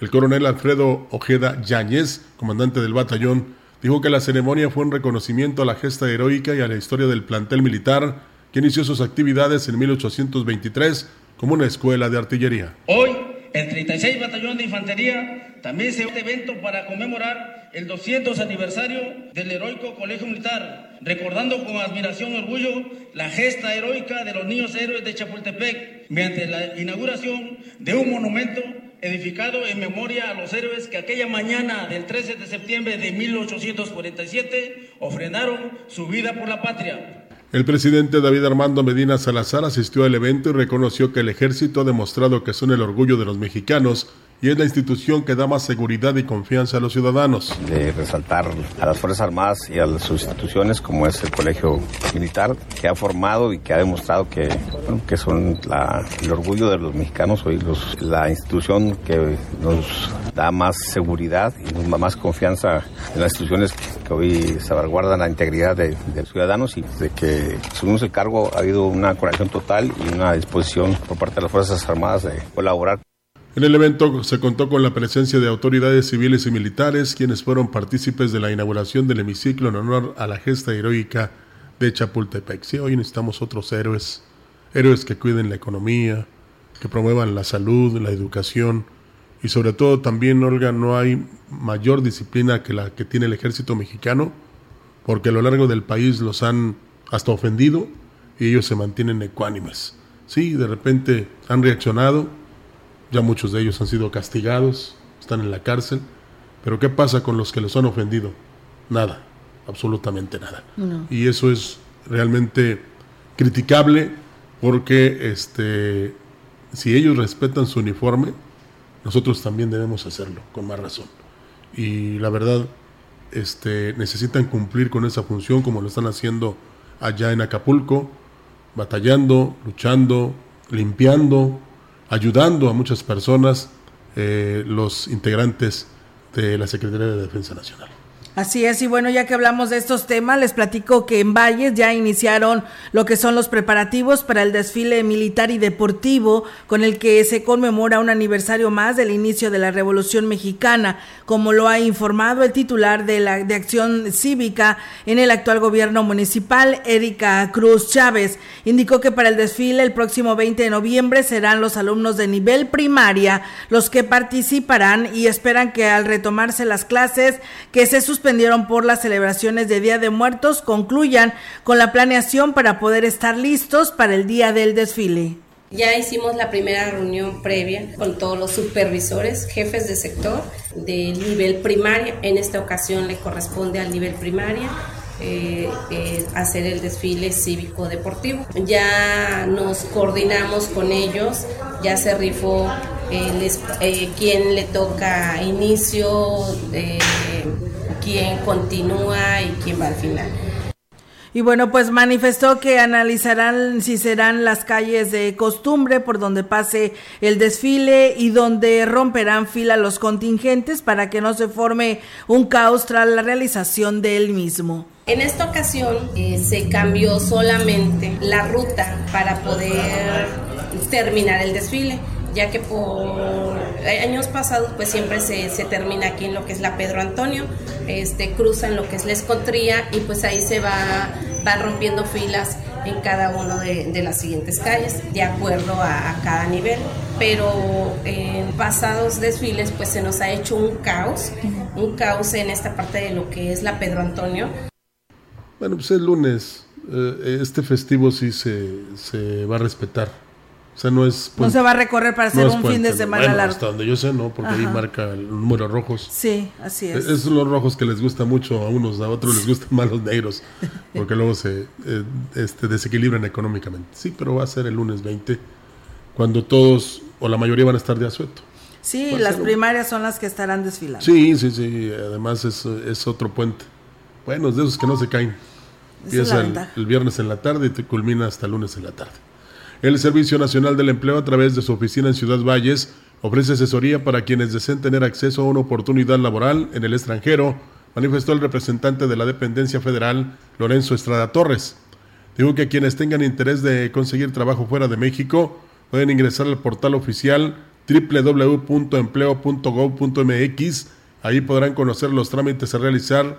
El coronel Alfredo Ojeda Yáñez, comandante del batallón, dijo que la ceremonia fue un reconocimiento a la gesta heroica y a la historia del plantel militar que inició sus actividades en 1823 como una escuela de artillería. Hoy, el 36 Batallón de Infantería también se un evento para conmemorar el 200 aniversario del heroico Colegio Militar, recordando con admiración y orgullo la gesta heroica de los niños héroes de Chapultepec, mediante la inauguración de un monumento edificado en memoria a los héroes que aquella mañana del 13 de septiembre de 1847 ofrendaron su vida por la patria. El presidente David Armando Medina Salazar asistió al evento y reconoció que el ejército ha demostrado que son el orgullo de los mexicanos y es la institución que da más seguridad y confianza a los ciudadanos. De resaltar a las Fuerzas Armadas y a sus instituciones como es el Colegio Militar, que ha formado y que ha demostrado que, que son el orgullo de los mexicanos, hoy los, la institución que nos da más seguridad y más confianza en las instituciones que, hoy salvaguardan la integridad de, los ciudadanos y de que según el cargo ha habido una coordinación total y una disposición por parte de las Fuerzas Armadas de colaborar. En el evento se contó con la presencia de autoridades civiles y militares, quienes fueron partícipes de la inauguración del hemiciclo en honor a la gesta heroica de Chapultepec. Sí, hoy necesitamos otros héroes, héroes que cuiden la economía, que promuevan la salud, la educación y sobre todo también, Olga, no hay mayor disciplina que la que tiene el ejército mexicano, porque a lo largo del país los han hasta ofendido y ellos se mantienen ecuánimes. Sí, de repente han reaccionado ya muchos de ellos han sido castigados, están en la cárcel. Pero ¿qué pasa con los que los han ofendido? Nada, absolutamente nada. Y eso es realmente criticable porque este, si ellos respetan su uniforme, nosotros también debemos hacerlo, con más razón. Y la verdad, este, necesitan cumplir con esa función como lo están haciendo allá en Acapulco, batallando, luchando, limpiando, ayudando a muchas personas, eh, los integrantes de la Secretaría de Defensa Nacional. Así es, y bueno, ya que hablamos de estos temas, les platico que en Valles ya iniciaron lo que son los preparativos para el desfile militar y deportivo con el que se conmemora un aniversario más del inicio de la Revolución Mexicana, como lo ha informado el titular de la de Acción Cívica en el actual gobierno municipal, Erika Cruz Chávez. Indicó que para el desfile el próximo 20 de noviembre serán los alumnos de nivel primaria los que participarán y esperan que al retomarse las clases que se suspendieron por las celebraciones de Día de Muertos concluyan con la planeación para poder estar listos para el día del desfile. Ya hicimos la primera reunión previa con todos los supervisores, jefes de sector de nivel primaria. En esta ocasión le corresponde al nivel primaria. Eh, eh, hacer el desfile cívico deportivo. Ya nos coordinamos con ellos, ya se rifó eh, eh quién le toca inicio, quién continúa y quién va al final. Y bueno, pues manifestó que analizarán si serán las calles de costumbre por donde pase el desfile y donde romperán fila los contingentes para que no se forme un caos tras la realización del mismo. En esta ocasión eh, se cambió solamente la ruta para poder terminar el desfile ya que por años pasados pues siempre se, se, termina aquí en lo que es la Pedro Antonio, este, cruza en lo que es la Escotría y pues ahí se va, va rompiendo filas en cada una de, de, las siguientes calles, de acuerdo a, a, cada nivel. Pero en pasados desfiles pues se nos ha hecho un caos, un caos en esta parte de lo que es la Pedro Antonio. Bueno, pues el lunes, eh, este festivo sí se, se va a respetar o sea, no es. no se va a recorrer para hacer no un fin de semana bueno, largo. Hasta donde yo sé, no, porque Ajá. ahí marca el número rojos. Sí, así es. Esos son los rojos que les gusta mucho a unos, a otros les gustan más los negros, porque luego se eh, este, desequilibran económicamente. Sí, pero va a ser el lunes 20, cuando todos o la mayoría van a estar de asueto. Sí, las primarias son las que estarán desfilando. Sí, sí, sí. Además es, es otro puente. Bueno, es de esos que no se caen. Empieza el, el viernes en la tarde y te culmina hasta el lunes en la tarde. El Servicio Nacional del Empleo, a través de su oficina en Ciudad Valles, ofrece asesoría para quienes deseen tener acceso a una oportunidad laboral en el extranjero, manifestó el representante de la dependencia federal, Lorenzo Estrada Torres. Dijo que quienes tengan interés de conseguir trabajo fuera de México pueden ingresar al portal oficial www.empleo.gov.mx. Ahí podrán conocer los trámites a realizar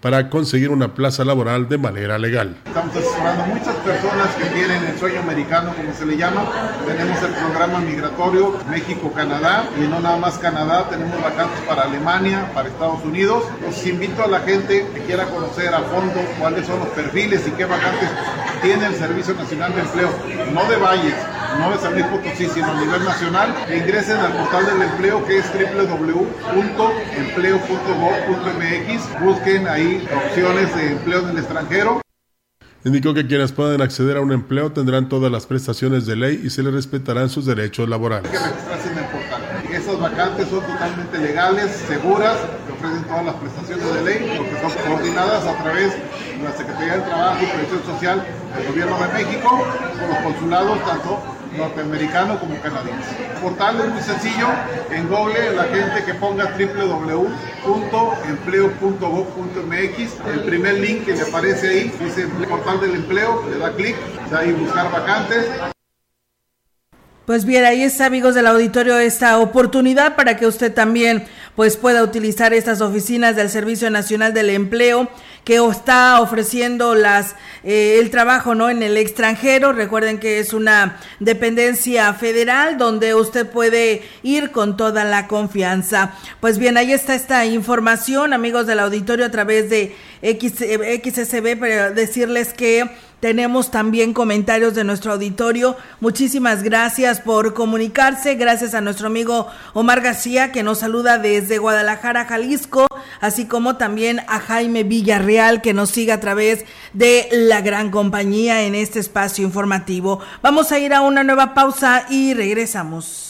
para conseguir una plaza laboral de manera legal. Estamos asesorando muchas personas que tienen el sueño americano, como se le llama. Tenemos el programa migratorio México-Canadá y no nada más Canadá, tenemos vacantes para Alemania, para Estados Unidos. Los invito a la gente que quiera conocer a fondo cuáles son los perfiles y qué vacantes tiene el Servicio Nacional de Empleo, no de Valles, no de San Luis Potosí, sino a nivel nacional, ingresen al portal del empleo que es www.empleo.gov.mx. Busquen ahí opciones de empleo en el extranjero. Indicó que quienes puedan acceder a un empleo tendrán todas las prestaciones de ley y se les respetarán sus derechos laborales. Hay que registrarse en el portal. Esas vacantes son totalmente legales, seguras, que ofrecen todas las prestaciones de ley, porque son coordinadas a través la Secretaría del Trabajo y Previsión Social del Gobierno de México, con los consulados tanto norteamericano como canadiense. El portal es muy sencillo, en Google la gente que ponga www.empleo.gov.mx, el primer link que le aparece ahí dice portal del empleo, le da clic, da ahí buscar vacantes. Pues bien, ahí está, amigos del auditorio, esta oportunidad para que usted también pues pueda utilizar estas oficinas del Servicio Nacional del Empleo que está ofreciendo las eh, el trabajo no en el extranjero. Recuerden que es una dependencia federal donde usted puede ir con toda la confianza. Pues bien ahí está esta información amigos del auditorio a través de XSB para decirles que tenemos también comentarios de nuestro auditorio. Muchísimas gracias por comunicarse. Gracias a nuestro amigo Omar García que nos saluda desde Guadalajara, Jalisco, así como también a Jaime Villarreal que nos sigue a través de la gran compañía en este espacio informativo. Vamos a ir a una nueva pausa y regresamos.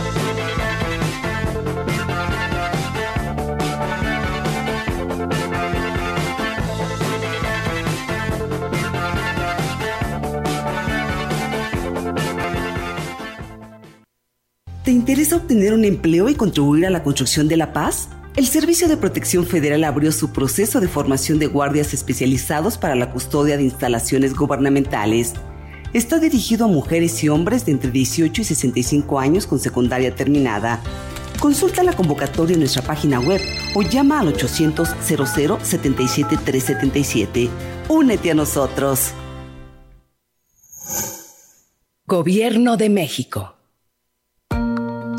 interesa obtener un empleo y contribuir a la construcción de la paz? El Servicio de Protección Federal abrió su proceso de formación de guardias especializados para la custodia de instalaciones gubernamentales. Está dirigido a mujeres y hombres de entre 18 y 65 años con secundaria terminada. Consulta la convocatoria en nuestra página web o llama al 800 00 77 377. Únete a nosotros. Gobierno de México.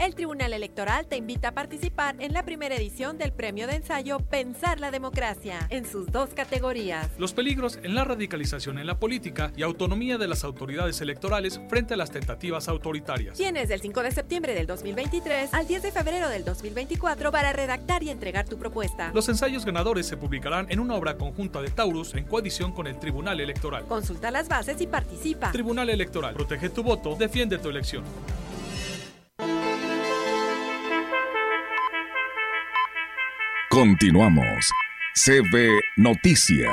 El Tribunal Electoral te invita a participar en la primera edición del premio de ensayo Pensar la Democracia, en sus dos categorías. Los peligros en la radicalización en la política y autonomía de las autoridades electorales frente a las tentativas autoritarias. Tienes del 5 de septiembre del 2023 al 10 de febrero del 2024 para redactar y entregar tu propuesta. Los ensayos ganadores se publicarán en una obra conjunta de Taurus en coadición con el Tribunal Electoral. Consulta las bases y participa. Tribunal Electoral. Protege tu voto, defiende tu elección. Continuamos. CB Noticias.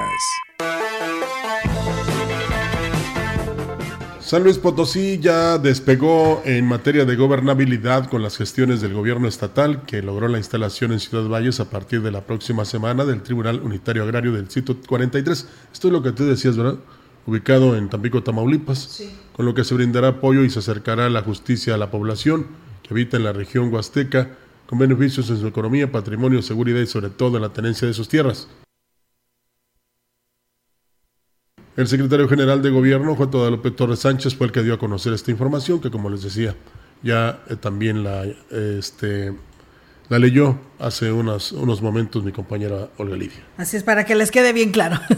San Luis Potosí ya despegó en materia de gobernabilidad con las gestiones del gobierno estatal que logró la instalación en Ciudad Valles a partir de la próxima semana del Tribunal Unitario Agrario del Sitio 43. Esto es lo que tú decías, ¿verdad? Ubicado en Tampico, Tamaulipas, Sí. con lo que se brindará apoyo y se acercará la justicia a la población que habita en la región huasteca con beneficios en su economía, patrimonio, seguridad y sobre todo en la tenencia de sus tierras. El secretario general de gobierno, Juan Guadalupe Torres Sánchez, fue el que dio a conocer esta información, que como les decía, ya eh, también la, este, la leyó hace unos, unos momentos mi compañera Olga Lidia. Así es, para que les quede bien claro.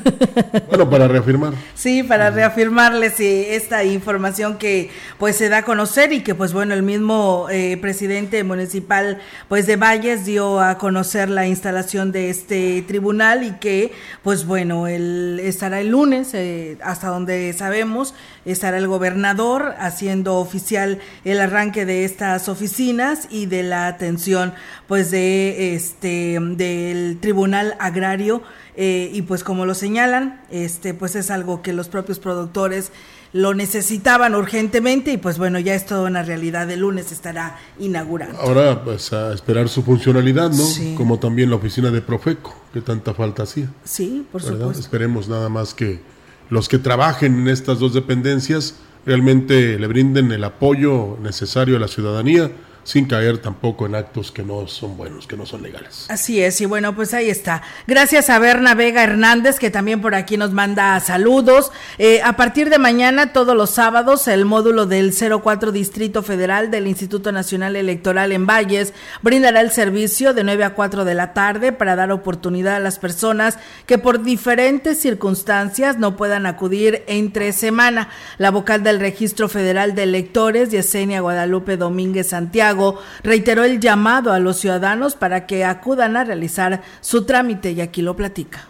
Bueno, para reafirmar. Sí, para reafirmarles eh, esta información que pues se da a conocer y que pues bueno, el mismo eh, presidente municipal pues de Valles dio a conocer la instalación de este tribunal y que pues bueno, él estará el lunes, eh, hasta donde sabemos, estará el gobernador haciendo oficial el arranque de estas oficinas y de la atención pues de este del tribunal agrario eh, y pues como lo señalan, este pues es algo que los propios productores lo necesitaban urgentemente y pues bueno, ya es toda una realidad. El lunes estará inaugurado. Ahora, pues a esperar su funcionalidad, ¿no? Sí. Como también la oficina de Profeco, que tanta falta hacía. Sí, por ¿verdad? supuesto. Esperemos nada más que los que trabajen en estas dos dependencias realmente le brinden el apoyo necesario a la ciudadanía sin caer tampoco en actos que no son buenos, que no son legales. Así es, y bueno, pues ahí está. Gracias a Berna Vega Hernández, que también por aquí nos manda saludos. Eh, a partir de mañana, todos los sábados, el módulo del 04 Distrito Federal del Instituto Nacional Electoral en Valles brindará el servicio de 9 a 4 de la tarde para dar oportunidad a las personas que por diferentes circunstancias no puedan acudir entre semana. La vocal del Registro Federal de Electores, Yesenia Guadalupe Domínguez Santiago, reiteró el llamado a los ciudadanos para que acudan a realizar su trámite y aquí lo platica.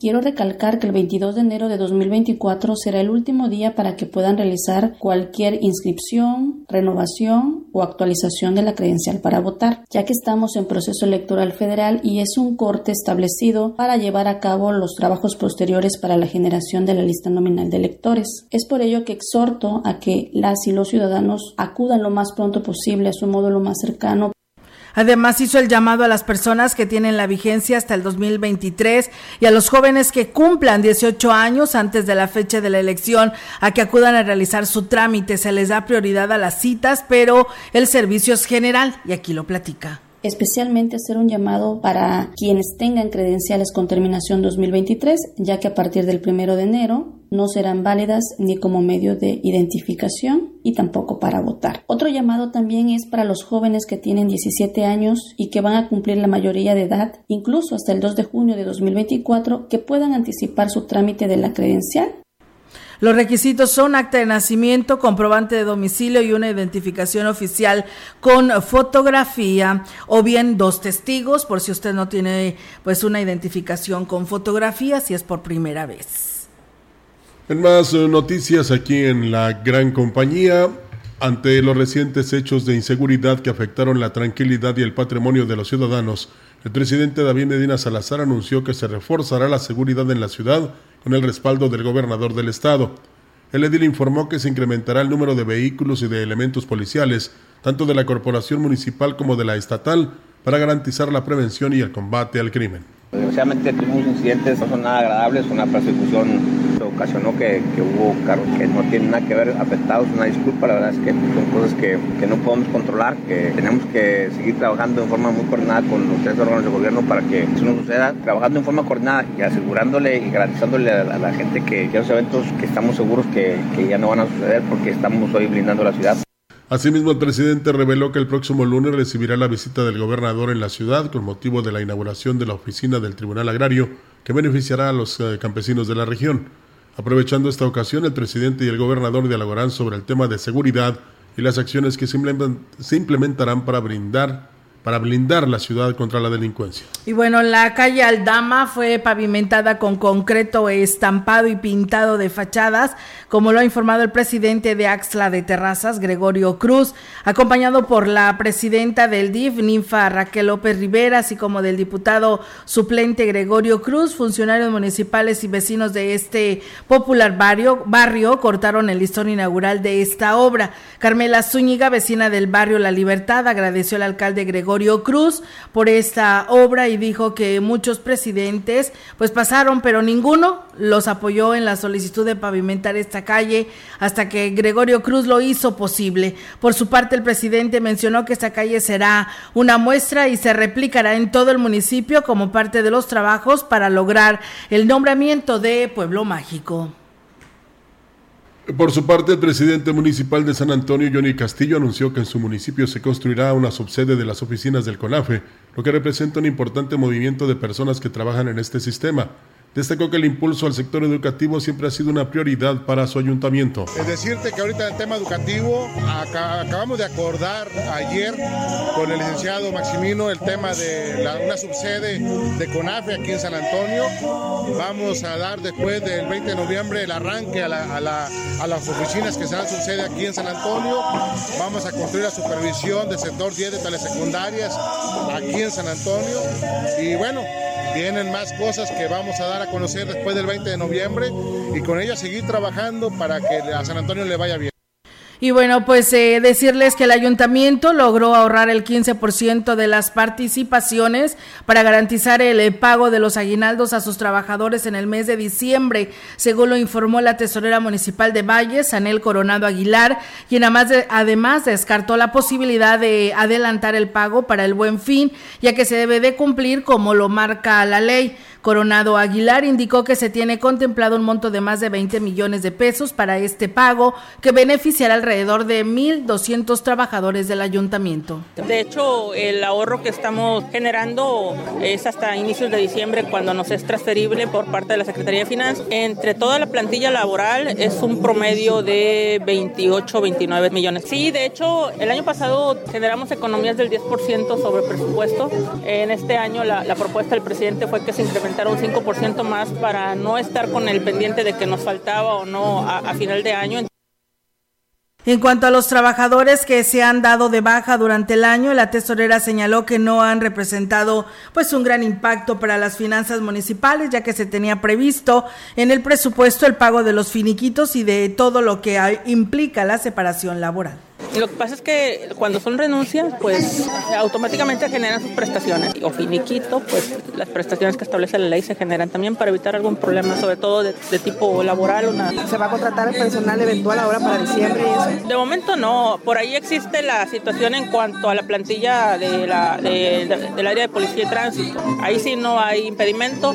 Quiero recalcar que el 22 de enero de 2024 será el último día para que puedan realizar cualquier inscripción, renovación o actualización de la credencial para votar, ya que estamos en proceso electoral federal y es un corte establecido para llevar a cabo los trabajos posteriores para la generación de la lista nominal de electores. Es por ello que exhorto a que las y los ciudadanos acudan lo más pronto posible a su módulo más cercano Además hizo el llamado a las personas que tienen la vigencia hasta el 2023 y a los jóvenes que cumplan 18 años antes de la fecha de la elección a que acudan a realizar su trámite. Se les da prioridad a las citas, pero el servicio es general y aquí lo platica especialmente hacer un llamado para quienes tengan credenciales con terminación 2023, ya que a partir del primero de enero no serán válidas ni como medio de identificación y tampoco para votar. Otro llamado también es para los jóvenes que tienen 17 años y que van a cumplir la mayoría de edad, incluso hasta el 2 de junio de 2024, que puedan anticipar su trámite de la credencial los requisitos son acta de nacimiento, comprobante de domicilio y una identificación oficial con fotografía o bien dos testigos por si usted no tiene pues una identificación con fotografía si es por primera vez. En más eh, noticias aquí en la gran compañía, ante los recientes hechos de inseguridad que afectaron la tranquilidad y el patrimonio de los ciudadanos, el presidente David Medina Salazar anunció que se reforzará la seguridad en la ciudad con el respaldo del gobernador del estado. El edil informó que se incrementará el número de vehículos y de elementos policiales, tanto de la corporación municipal como de la estatal, para garantizar la prevención y el combate al crimen. Desgraciadamente tuvimos incidentes no son nada agradables, una persecución ocasionó que, hubo carros que no tienen nada que ver afectados. Una disculpa, la verdad es que son cosas que, que no podemos controlar, que tenemos que seguir trabajando en forma muy coordinada con los tres órganos de gobierno para que eso no suceda, trabajando en forma coordinada y asegurándole y garantizándole a, la gente que ya los eventos que estamos seguros que, que ya no van a suceder porque estamos hoy blindando la ciudad. Asimismo, el presidente reveló que el próximo lunes recibirá la visita del gobernador en la ciudad con motivo de la inauguración de la oficina del Tribunal Agrario que beneficiará a los eh, campesinos de la región. Aprovechando esta ocasión, el presidente y el gobernador dialogarán sobre el tema de seguridad y las acciones que se implementarán para brindar para blindar la ciudad contra la delincuencia. Y bueno, la calle Aldama fue pavimentada con concreto estampado y pintado de fachadas, como lo ha informado el presidente de Axla de Terrazas, Gregorio Cruz, acompañado por la presidenta del DIF, Ninfa Raquel López Rivera, así como del diputado suplente Gregorio Cruz, funcionarios municipales y vecinos de este popular barrio, barrio cortaron el listón inaugural de esta obra. Carmela Zúñiga, vecina del barrio La Libertad, agradeció al alcalde Gregorio Cruz por esta obra y dijo que muchos presidentes pues pasaron, pero ninguno los apoyó en la solicitud de pavimentar esta calle hasta que Gregorio Cruz lo hizo posible. Por su parte, el presidente mencionó que esta calle será una muestra y se replicará en todo el municipio como parte de los trabajos para lograr el nombramiento de Pueblo Mágico. Por su parte, el presidente municipal de San Antonio, Johnny Castillo, anunció que en su municipio se construirá una subsede de las oficinas del CONAFE, lo que representa un importante movimiento de personas que trabajan en este sistema. Destacó que el impulso al sector educativo siempre ha sido una prioridad para su ayuntamiento. Es decirte que ahorita en el tema educativo acabamos de acordar ayer con el licenciado Maximino el tema de una subsede de CONAFE aquí en San Antonio. Vamos a dar después del 20 de noviembre el arranque a, las oficinas que serán subsede aquí en San Antonio. Vamos a construir la supervisión del sector 10 de telesecundarias aquí en San Antonio. Y bueno, Vienen más cosas que vamos a dar a conocer después del 20 de noviembre y con ellas seguir trabajando para que a San Antonio le vaya bien. Y bueno, pues eh, decirles que el ayuntamiento logró ahorrar el 15% de las participaciones para garantizar el eh, pago de los aguinaldos a sus trabajadores en el mes de diciembre, según lo informó la tesorera municipal de Valles, Anel Coronado Aguilar, quien además, además descartó la posibilidad de adelantar el pago para el buen fin, ya que se debe de cumplir como lo marca la ley. Coronado Aguilar indicó que se tiene contemplado un monto de más de 20 millones de pesos para este pago que beneficiará alrededor de 1.200 trabajadores del ayuntamiento. De hecho, el ahorro que estamos generando es hasta inicios de diciembre cuando nos es transferible por parte de la Secretaría de Finanzas. Entre toda la plantilla laboral es un promedio de 28, 29 millones. Sí, de hecho, el año pasado generamos economías del 10% sobre presupuesto. En este año la, propuesta del presidente fue que se un 5% más para no estar con el pendiente de que nos faltaba o no a, a final de año. En cuanto a los trabajadores que se han dado de baja durante el año, la tesorera señaló que no han representado pues un gran impacto para las finanzas municipales, ya que se tenía previsto en el presupuesto el pago de los finiquitos y de todo lo que implica la separación laboral. Lo que pasa es que cuando son renuncias, pues automáticamente generan sus prestaciones. O finiquito, pues las prestaciones que establece la ley se generan también para evitar algún problema, sobre todo de, tipo laboral. Una... ¿Se va a contratar el personal eventual ahora para diciembre y eso? De momento no. Por ahí existe la situación en cuanto a la plantilla de la, del área de policía y tránsito. Ahí sí no hay impedimento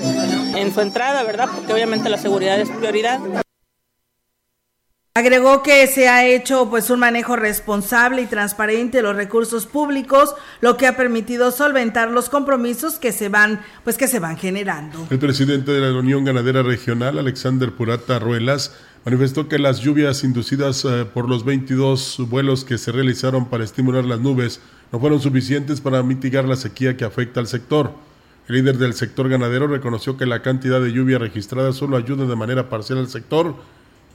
en su entrada, ¿verdad? Porque obviamente la seguridad es prioridad. Agregó que se ha hecho pues un manejo responsable y transparente de los recursos públicos, lo que ha permitido solventar los compromisos que se van pues que se van generando. El presidente de la Unión Ganadera Regional, Alexander Purata Ruelas, manifestó que las lluvias inducidas eh, por los 22 vuelos que se realizaron para estimular las nubes no fueron suficientes para mitigar la sequía que afecta al sector. El líder del sector ganadero reconoció que la cantidad de lluvia registrada solo ayuda de manera parcial al sector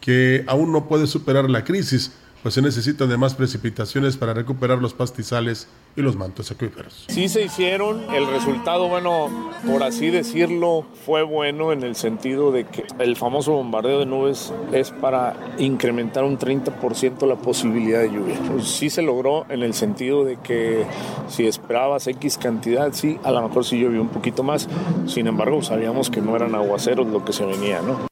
que aún no puede superar la crisis, pues se necesitan de más precipitaciones para recuperar los pastizales y los mantos acuíferos. Sí se hicieron, el resultado, bueno, por así decirlo, fue bueno en el sentido de que el famoso bombardeo de nubes es para incrementar un 30% la posibilidad de lluvia. Pues sí se logró en el sentido de que si esperabas X cantidad, sí, a lo mejor sí llovió un poquito más, sin embargo sabíamos que no eran aguaceros lo que se venía, ¿no?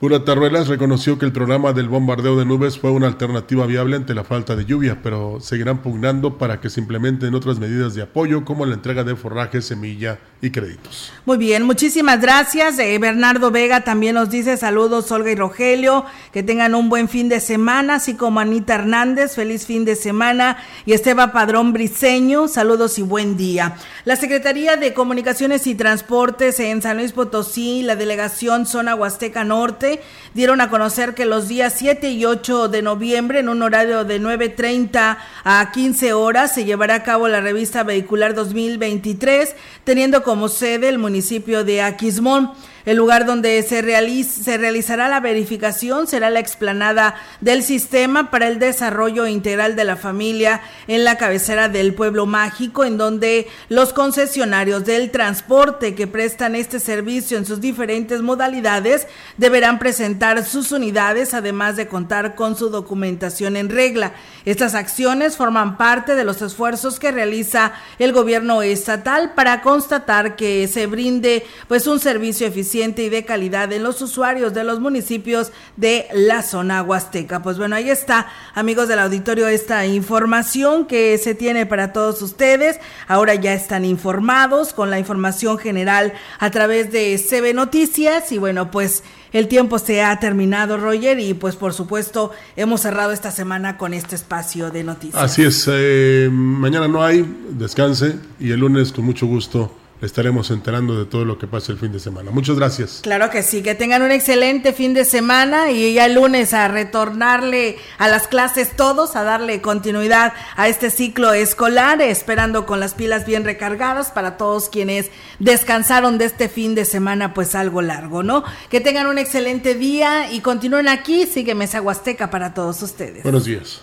Pura Tarruelas reconoció que el programa del bombardeo de nubes fue una alternativa viable ante la falta de lluvia, pero seguirán pugnando para que se implementen otras medidas de apoyo como la entrega de forraje, semilla y créditos. Muy bien, muchísimas gracias. Eh, Bernardo Vega también nos dice saludos Olga y Rogelio, que tengan un buen fin de semana, así como Anita Hernández, feliz fin de semana y Esteban Padrón Briceño, saludos y buen día. La Secretaría de Comunicaciones y Transportes en San Luis Potosí, la delegación Zona Huasteca Norte, dieron a conocer que los días 7 y 8 de noviembre, en un horario de 9.30 a 15 horas, se llevará a cabo la revista vehicular 2023, teniendo como sede el municipio de Aquismón. El lugar donde se, realizará la verificación será la explanada del sistema para el desarrollo integral de la familia en la cabecera del pueblo mágico, en donde los concesionarios del transporte que prestan este servicio en sus diferentes modalidades deberán presentar sus unidades, además de contar con su documentación en regla. Estas acciones forman parte de los esfuerzos que realiza el gobierno estatal para constatar que se brinde pues un servicio eficiente y de calidad en los usuarios de los municipios de la zona huasteca. Pues bueno, ahí está, amigos del auditorio, esta información que se tiene para todos ustedes. Ahora ya están informados con la información general a través de CB Noticias y bueno, pues el tiempo se ha terminado, Roger, y pues por supuesto hemos cerrado esta semana con este espacio de noticias. Así es, eh, mañana no hay, descanse y el lunes con mucho gusto estaremos enterando de todo lo que pasa el fin de semana. Muchas gracias. Claro que sí, que tengan un excelente fin de semana y ya el lunes a retornarle a las clases todos, a darle continuidad a este ciclo escolar, esperando con las pilas bien recargadas para todos quienes descansaron de este fin de semana pues algo largo, ¿no? Que tengan un excelente día y continúen aquí, sigue Mesa Huasteca para todos ustedes. Buenos días.